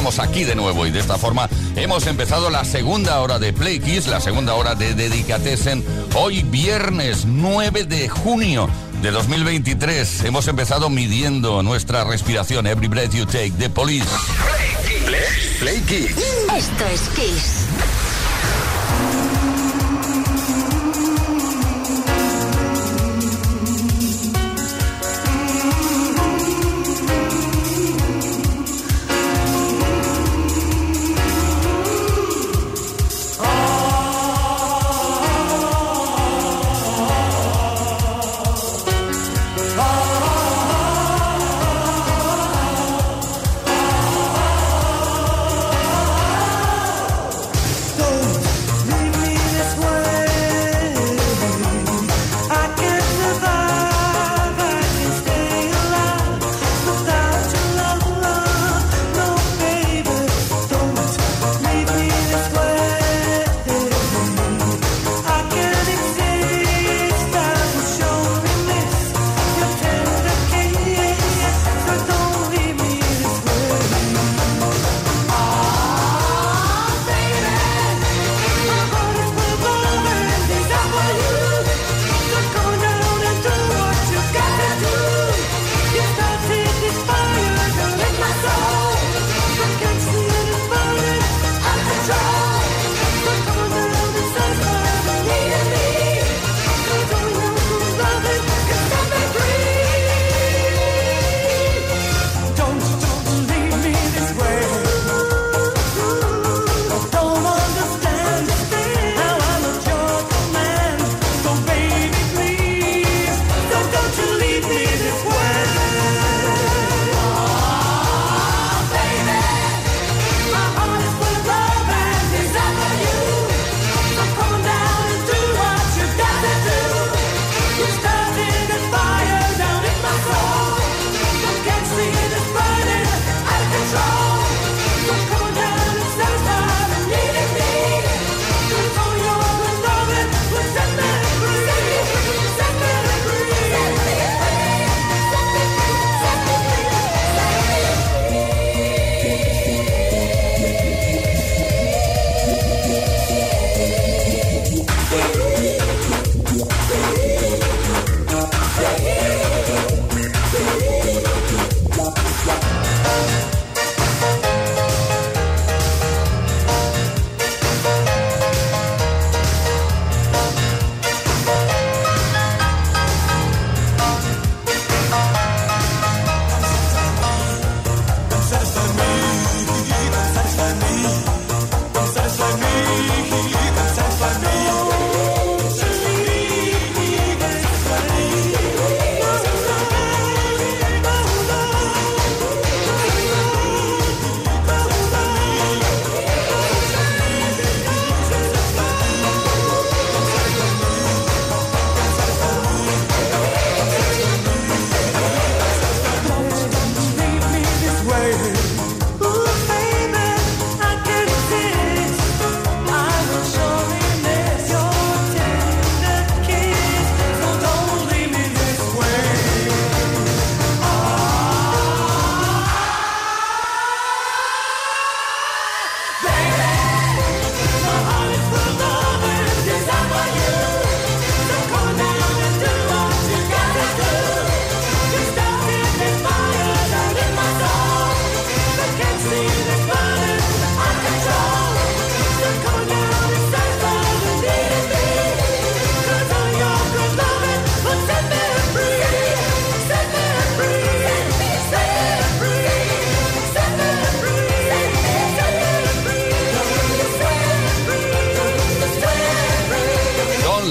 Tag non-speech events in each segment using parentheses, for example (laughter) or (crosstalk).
Estamos aquí de nuevo y de esta forma hemos empezado la segunda hora de Play Kiss, la segunda hora de Dedicatesen, hoy viernes 9 de junio de 2023. Hemos empezado midiendo nuestra respiración, Every Breath You Take, de Police. Play, Kiss. Esto es Kiss.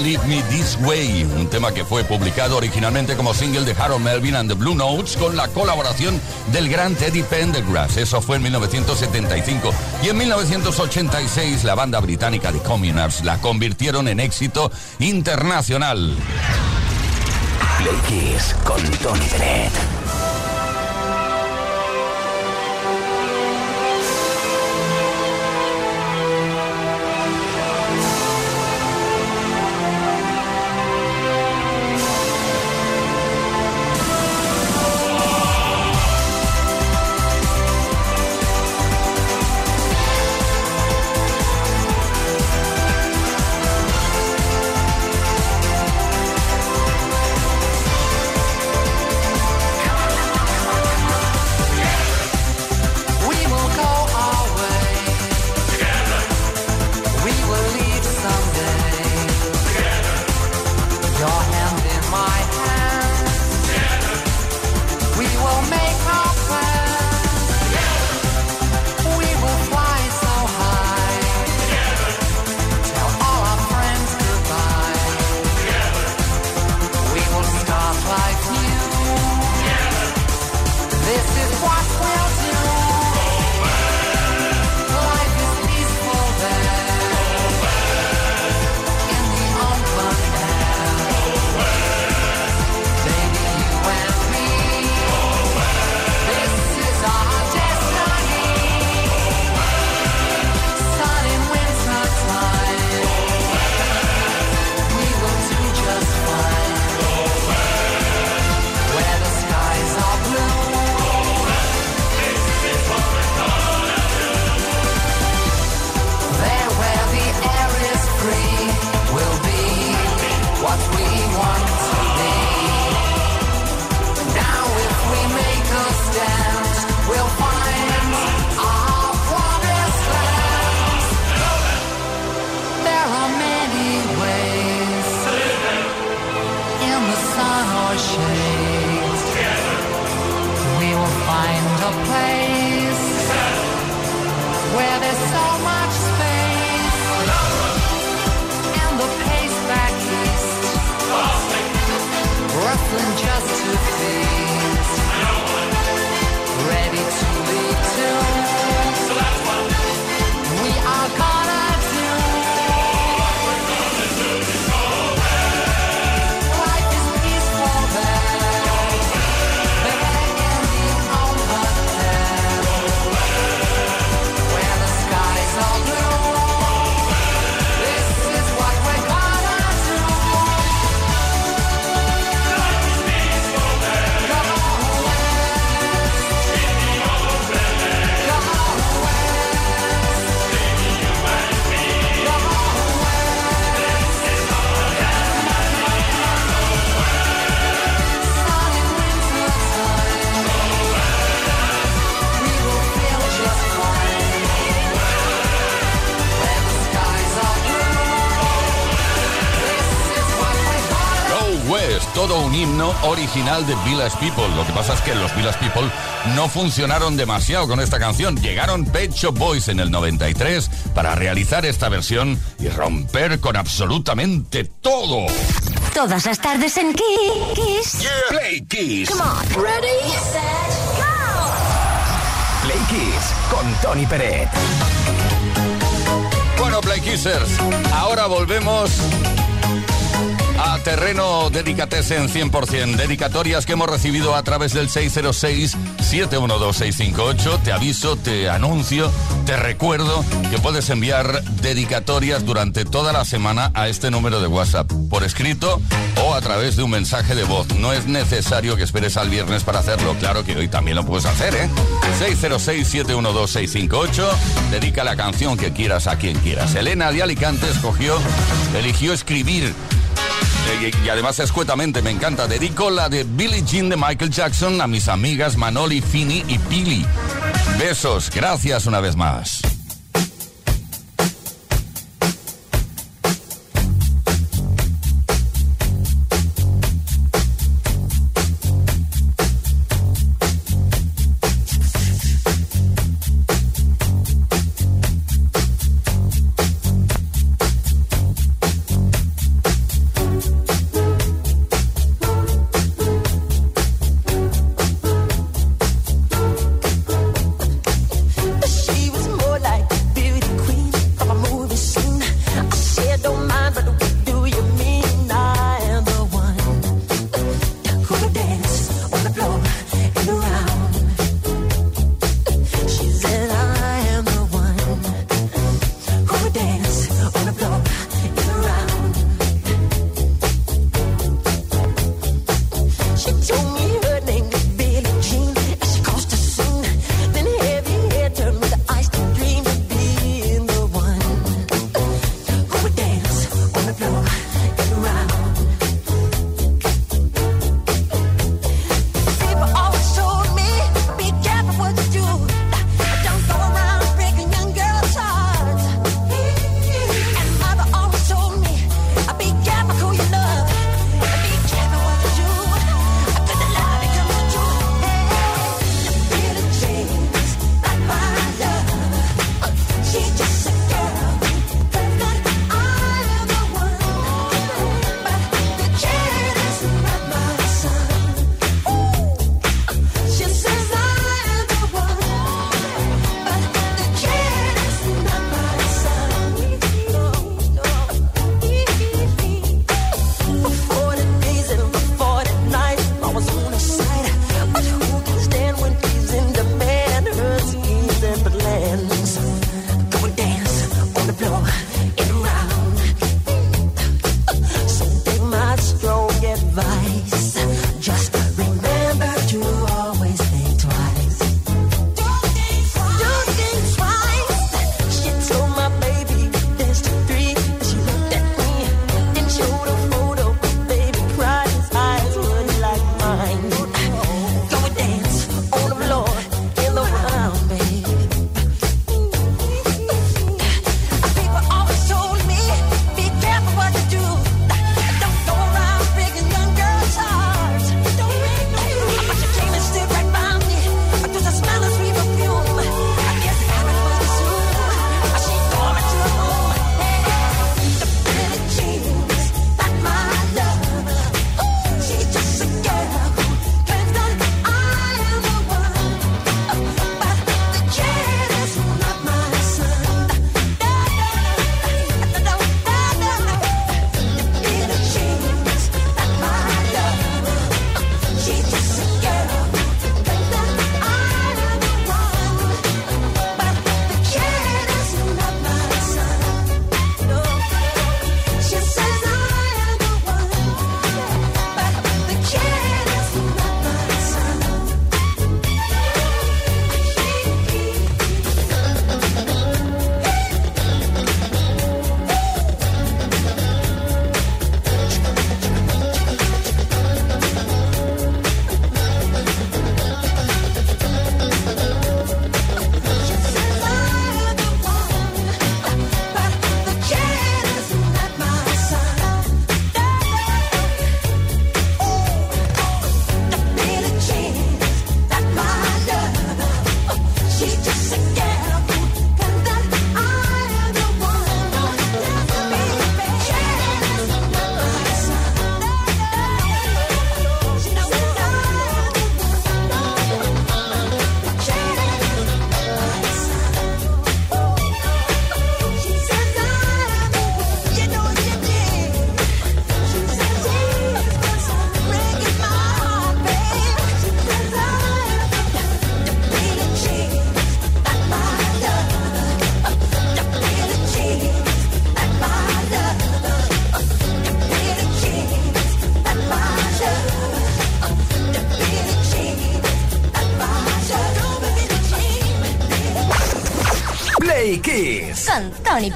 Leave Me This Way, un tema que fue publicado originalmente como single de Harold Melvin and the Blue Notes con la colaboración del gran Teddy Pendergrass. Eso fue en 1975. Y en 1986 la banda británica The Communards la convirtieron en éxito internacional. Play con Tony original de Village People. Lo que pasa es que los Village People no funcionaron demasiado con esta canción. Llegaron Pet Shop Boys en el 93 para realizar esta versión y romper con absolutamente todo. Todas las tardes en Kiss. Play Kiss. Come on. Ready, set, go. Play Kiss con Tony Peret. Bueno, Play Kissers, ahora volvemos terreno dedicatessen 100%. Dedicatorias que hemos recibido a través del 606-712-658. Te aviso, te anuncio, te recuerdo que puedes enviar dedicatorias durante toda la semana a este número de WhatsApp, por escrito o a través de un mensaje de voz. No es necesario que esperes al viernes para hacerlo. Claro que hoy también lo puedes hacer, ¿eh? 606-712-658. Dedica la canción que quieras a quien quieras. Elena de Alicante escogió, eligió escribir y, además escuetamente me encanta. Dedico la de Billie Jean de Michael Jackson a mis amigas Manoli, Fini y Pili. Besos, gracias una vez más.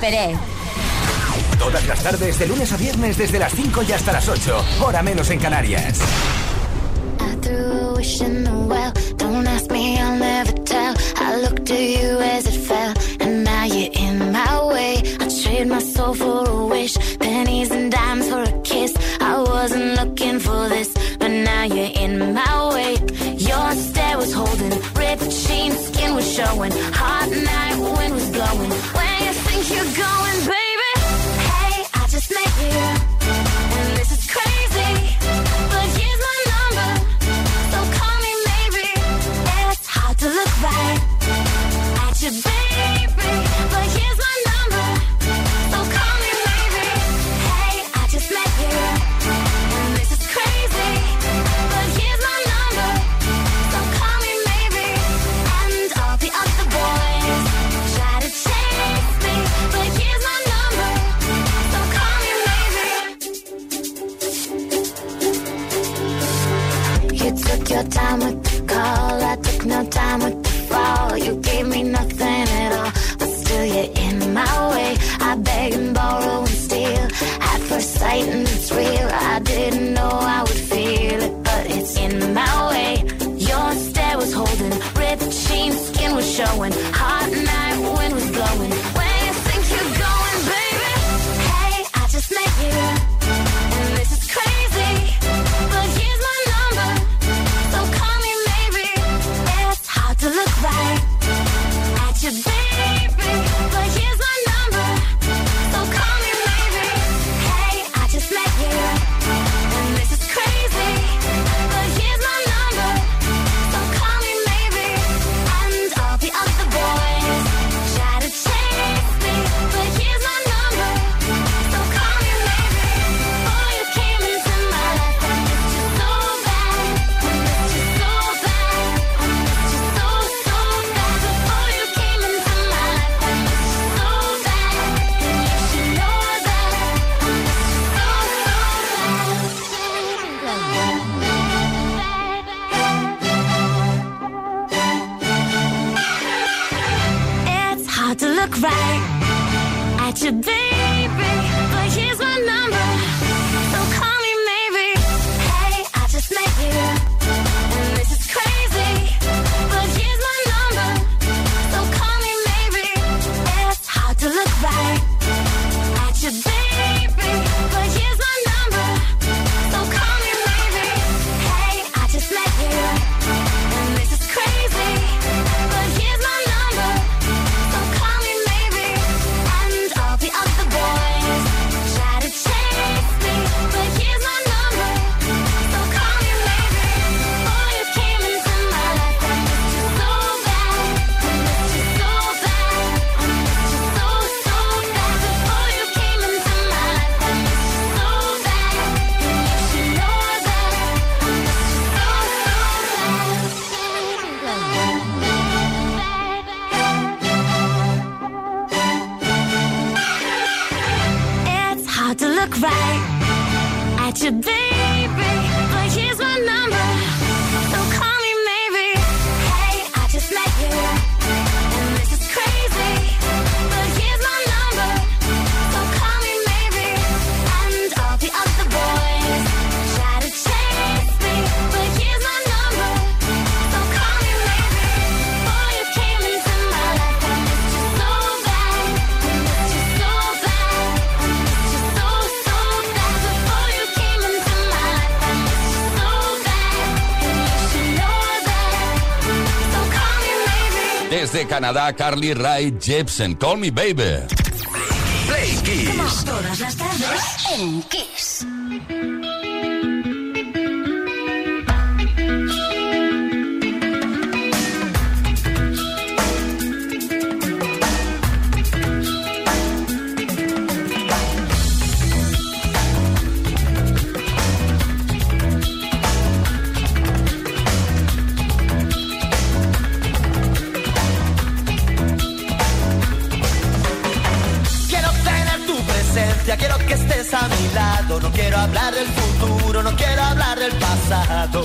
Pérez. Todas las tardes, de lunes a viernes, desde las 5 y hasta las 8, hora menos en Canarias. I threw a wish in the well. Don't ask me, I'll never tell. I looked at you as it fell, and now you're in my way. I trade my soul for a wish, pennies and dimes for a kiss. I wasn't looking for this, but now you're in my way. Your stare was holding, ripped jeans, skin was showing. Hot night, wind was blowing. you're going back. no time. De Canadá, Carly Rae Jepsen. Call me baby. Play Kiss. Todas las tardes en Kiss. No quiero hablar del futuro, no quiero hablar del pasado.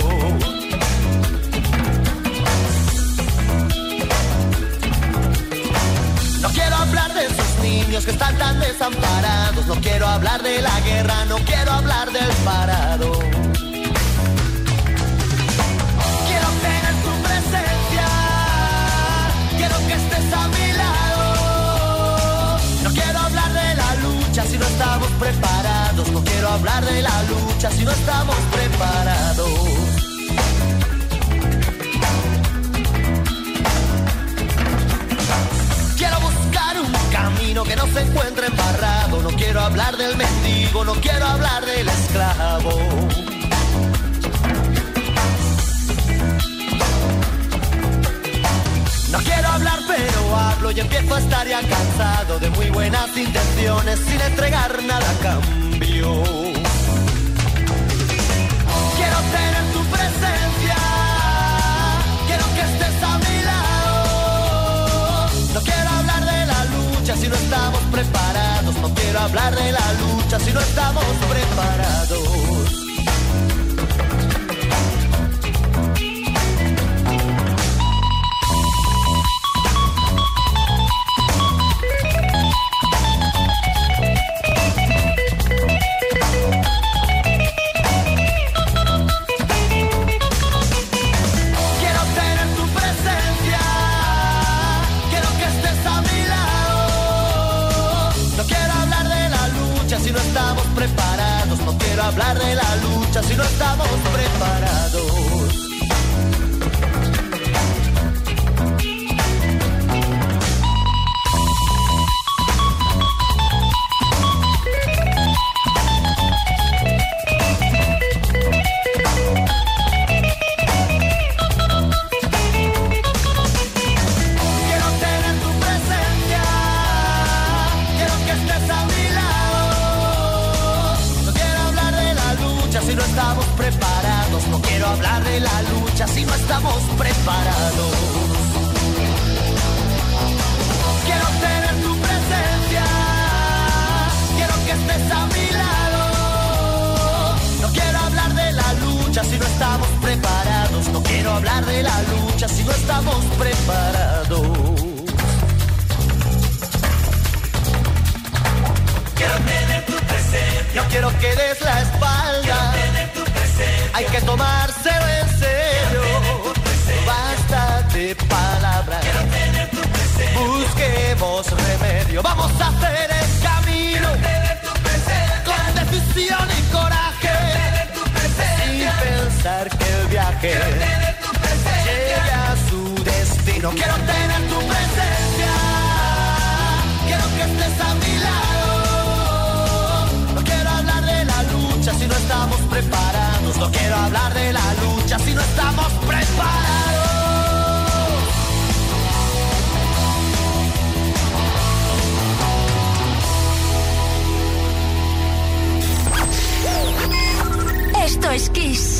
No quiero hablar de esos niños que están tan desamparados. No quiero hablar de la guerra, no quiero hablar del parado. Si no estamos preparados. No quiero hablar de la lucha si no estamos preparados. que no se encuentre embarrado. No quiero hablar del mendigo, no quiero hablar del esclavo. No quiero hablar, hablo y empiezo a estar ya cansado de muy buenas intenciones sin entregar nada a cambio. Quiero tener tu presencia, quiero que estés a mi lado. No quiero hablar de si no estamos preparados. No quiero hablar de la lucha si no estamos preparados. Estamos hablar de la lucha si no estamos preparados? Quiero tener tu presencia, quiero que estés a mi lado. No quiero hablar de la lucha si no estamos preparados. No quiero hablar de la lucha si no estamos preparados. Quiero tener tu presencia. No quiero que des la espalda hay que tomárselo en serio. Basta de palabras, busquemos remedio. Vamos a hacer el camino con decisión y coraje. Sin pensar que el viaje llegue a su destino. Quiero tener tu presencia, quiero que estés a mi lado. No quiero hablar de la lucha si no estamos preparados no quiero hablar de la lucha si no estamos preparados. Esto es Kiss.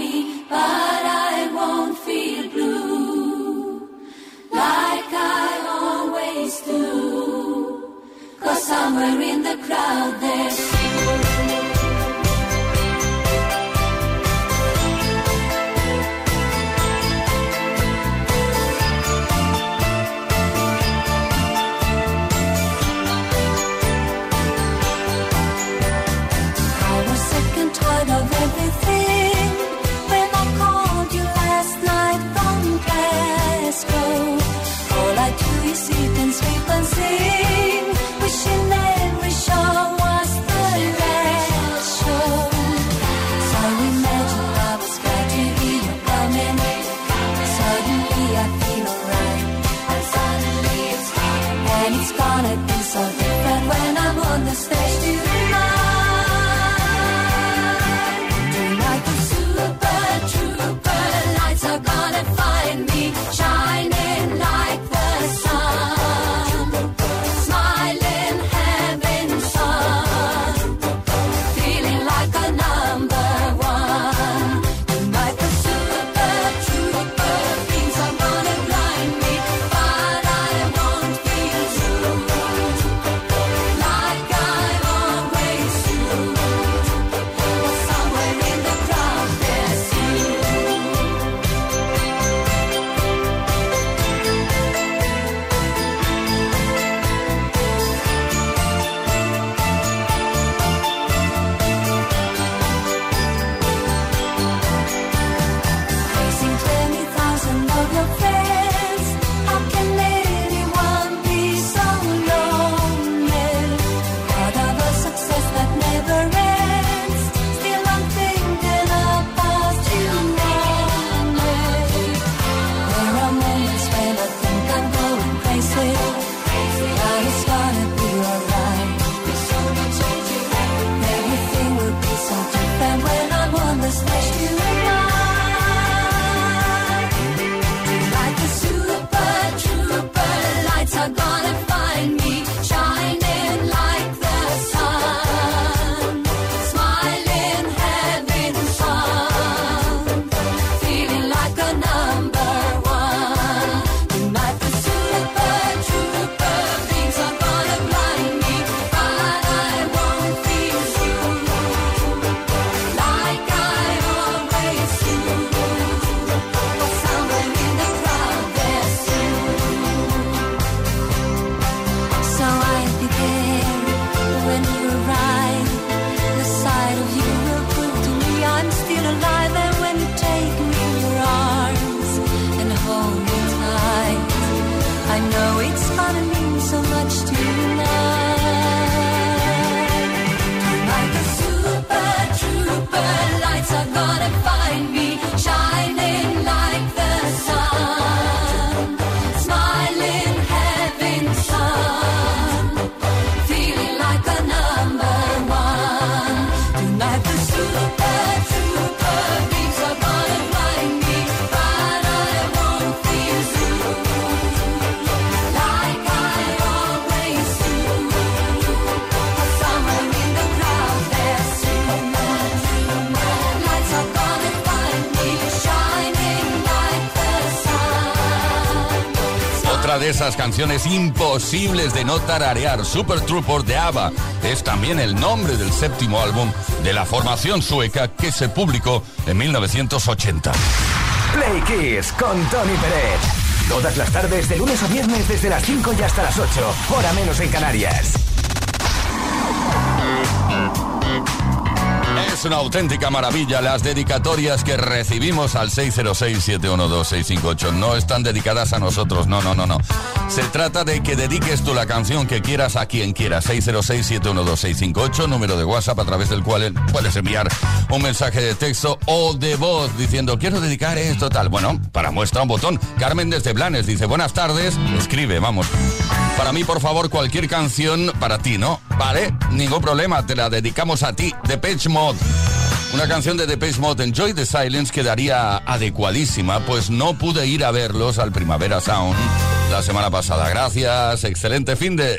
Somewhere in the crowd there. Esas canciones imposibles de no tararear. Super Trooper de ABBA es también el nombre del séptimo álbum de la formación sueca que se publicó en 1980. Play Kiss con Tony Pérez. Todas las tardes, de lunes a viernes, desde las 5 y hasta las 8, hora menos en Canarias. Es una auténtica maravilla las dedicatorias que recibimos al 606-712-658. No están dedicadas a nosotros, no, no, no, no. Se trata de que dediques tú la canción que quieras a quien quieras. 606-712-658, número de WhatsApp a través del cual puedes enviar un mensaje de texto o de voz diciendo quiero dedicar esto tal. Bueno, para muestra un botón. Carmen desde Blanes dice buenas tardes. Escribe, vamos. Para mí, por favor, cualquier canción para ti, ¿no? Vale, ningún problema, te la dedicamos a ti. Depeche Mode. Una canción de Depeche Mode, Enjoy the Silence, quedaría adecuadísima, pues no pude ir a verlos al Primavera Sound la semana pasada. Gracias, excelente fin de...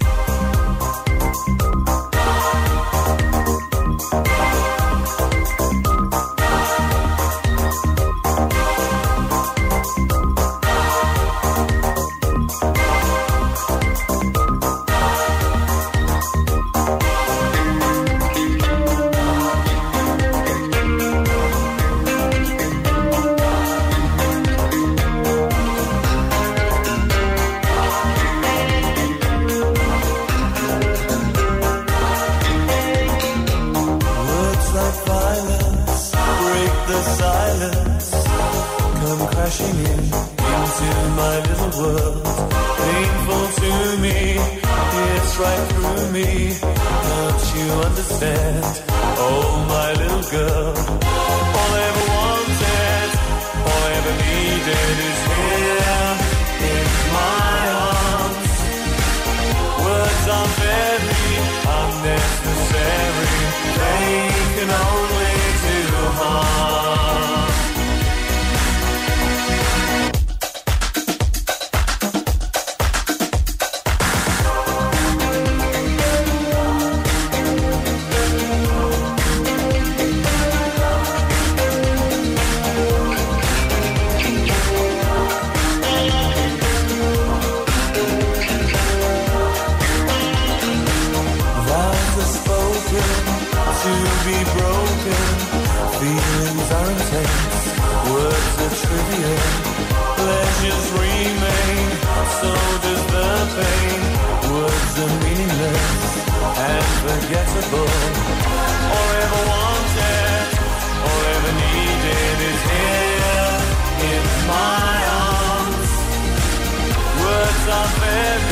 fair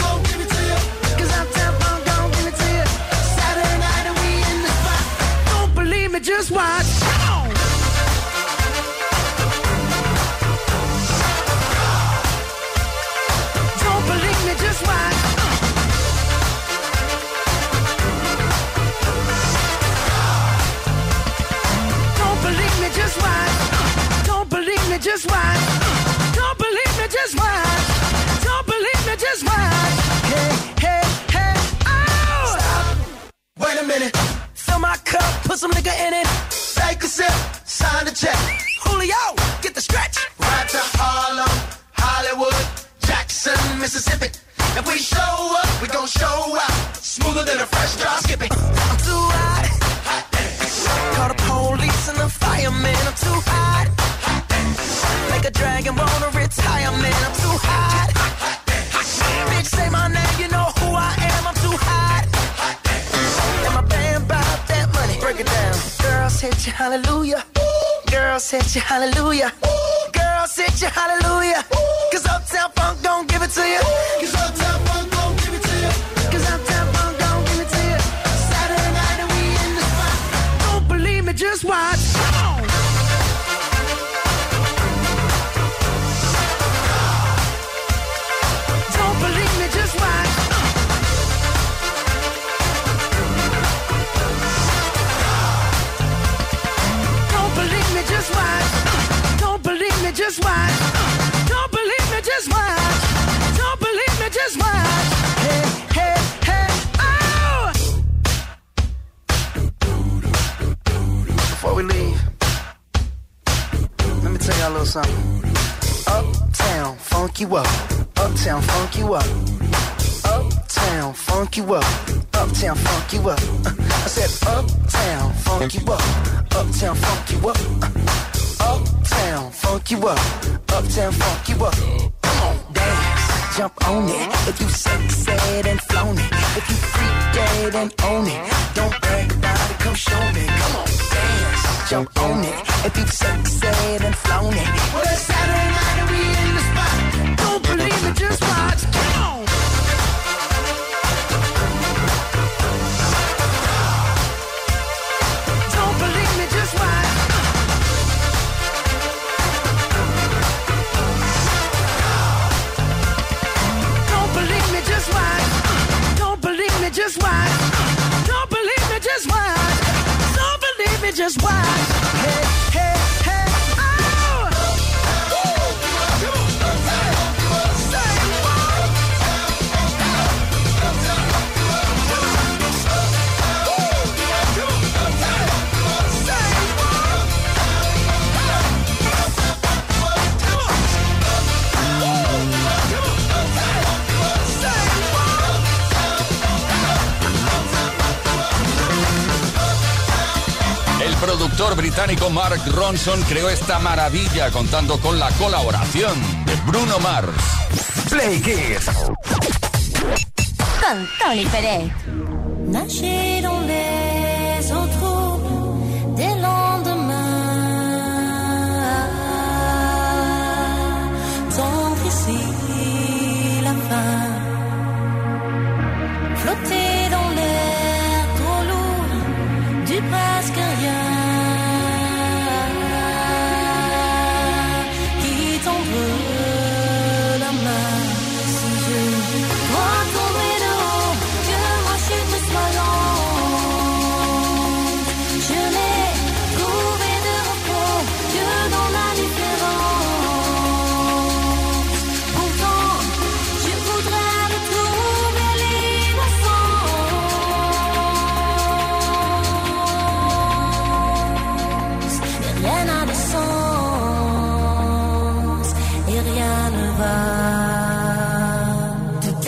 just watch. Don't believe me, just watch. Don't believe me, just watch. Don't believe me, just watch. Don't believe me, just watch. Don't believe me, just watch. Hey, hey, hey, oh! Stop. Wait a minute my cup, put some nigga in it. Take a sip, sign the check. Julio, get the stretch. Right to Harlem, Hollywood, Jackson, Mississippi. If we show up, we gon' show out. Smoother than a fresh drop skipping. I'm too hot. hot Call the police and the firemen. I'm too hot. hot Make a dragon wanna retire, man. I'm too hot. hot, hot Bitch, say my name, you know. it down. Girls hit you hallelujah. Girls hit you hallelujah. Girls hit you hallelujah. Cause Uptown Funk don't give it to you. Cause Uptown Funk little something. Uptown, funk you up. Uptown, funk you up. Uptown, funk you up. Uptown, funk you up. (laughs) I said, Uptown, funk you up. Uptown, funk you up. Uptown, funk you up. Uptown, funk you up. Come on, dance, jump on it. If you sexy and flown it, if you freak dead and own it, don't brag about it. Come show me. Come on you own it. If you've succeeded and flown it. Well, it's Saturday night and we in the spot. Don't believe it, just watch. Come on. just watch. Hey. británico Mark Ronson creó esta maravilla contando con la colaboración de Bruno Mars. Play Con Tony Pérez.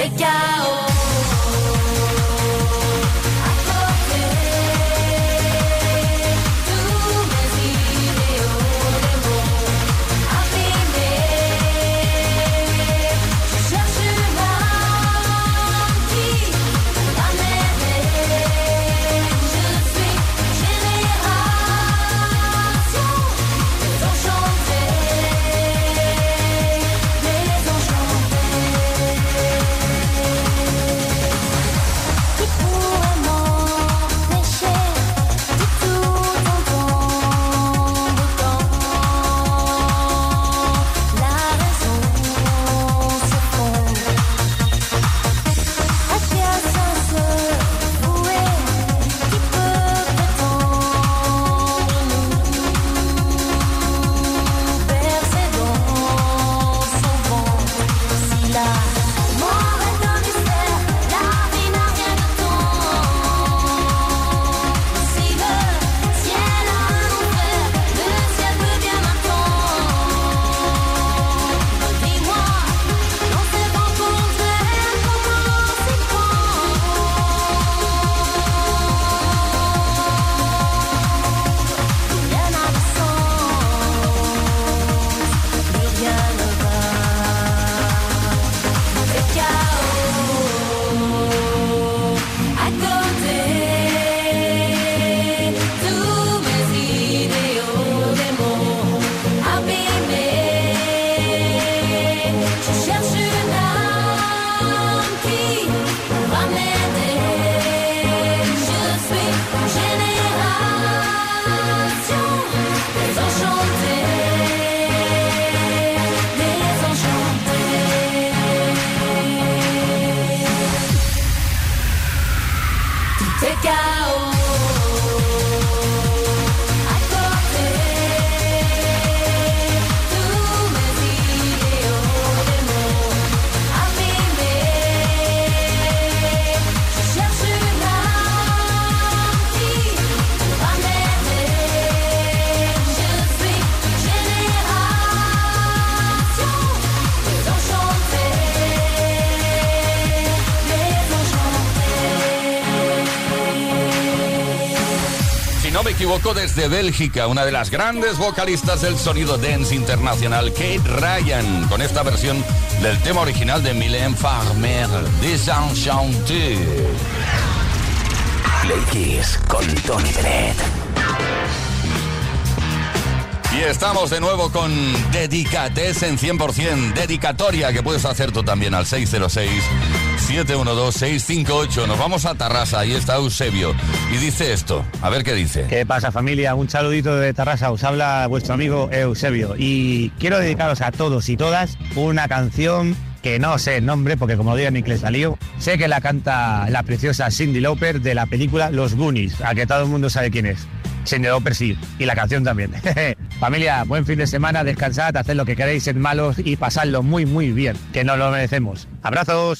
Take out. Desde Bélgica, una de las grandes vocalistas del sonido dance internacional, Kate Ryan, con esta versión del tema original de Mylène Farmer, Desenchanté. Play con Tony Bennett. Y estamos de nuevo con Dedicates en 100%, dedicatoria que puedes hacer tú también al 606 712-658. Nos vamos a Tarrasa, ahí está Eusebio. Y dice esto, a ver qué dice. ¿Qué pasa familia? Un saludito de Tarrasa, os habla vuestro amigo Eusebio. Y quiero dedicaros a todos y todas una canción que no sé el nombre, porque como digo en inglés salió, sé que la canta la preciosa Cindy Lauper de la película Los Goonies, a que todo el mundo sabe quién es. Cindy Lauper sí, y la canción también. (laughs) Familia, buen fin de semana, descansad, haced lo que queréis, sed malos y pasadlo muy muy bien, que nos lo merecemos. Abrazos.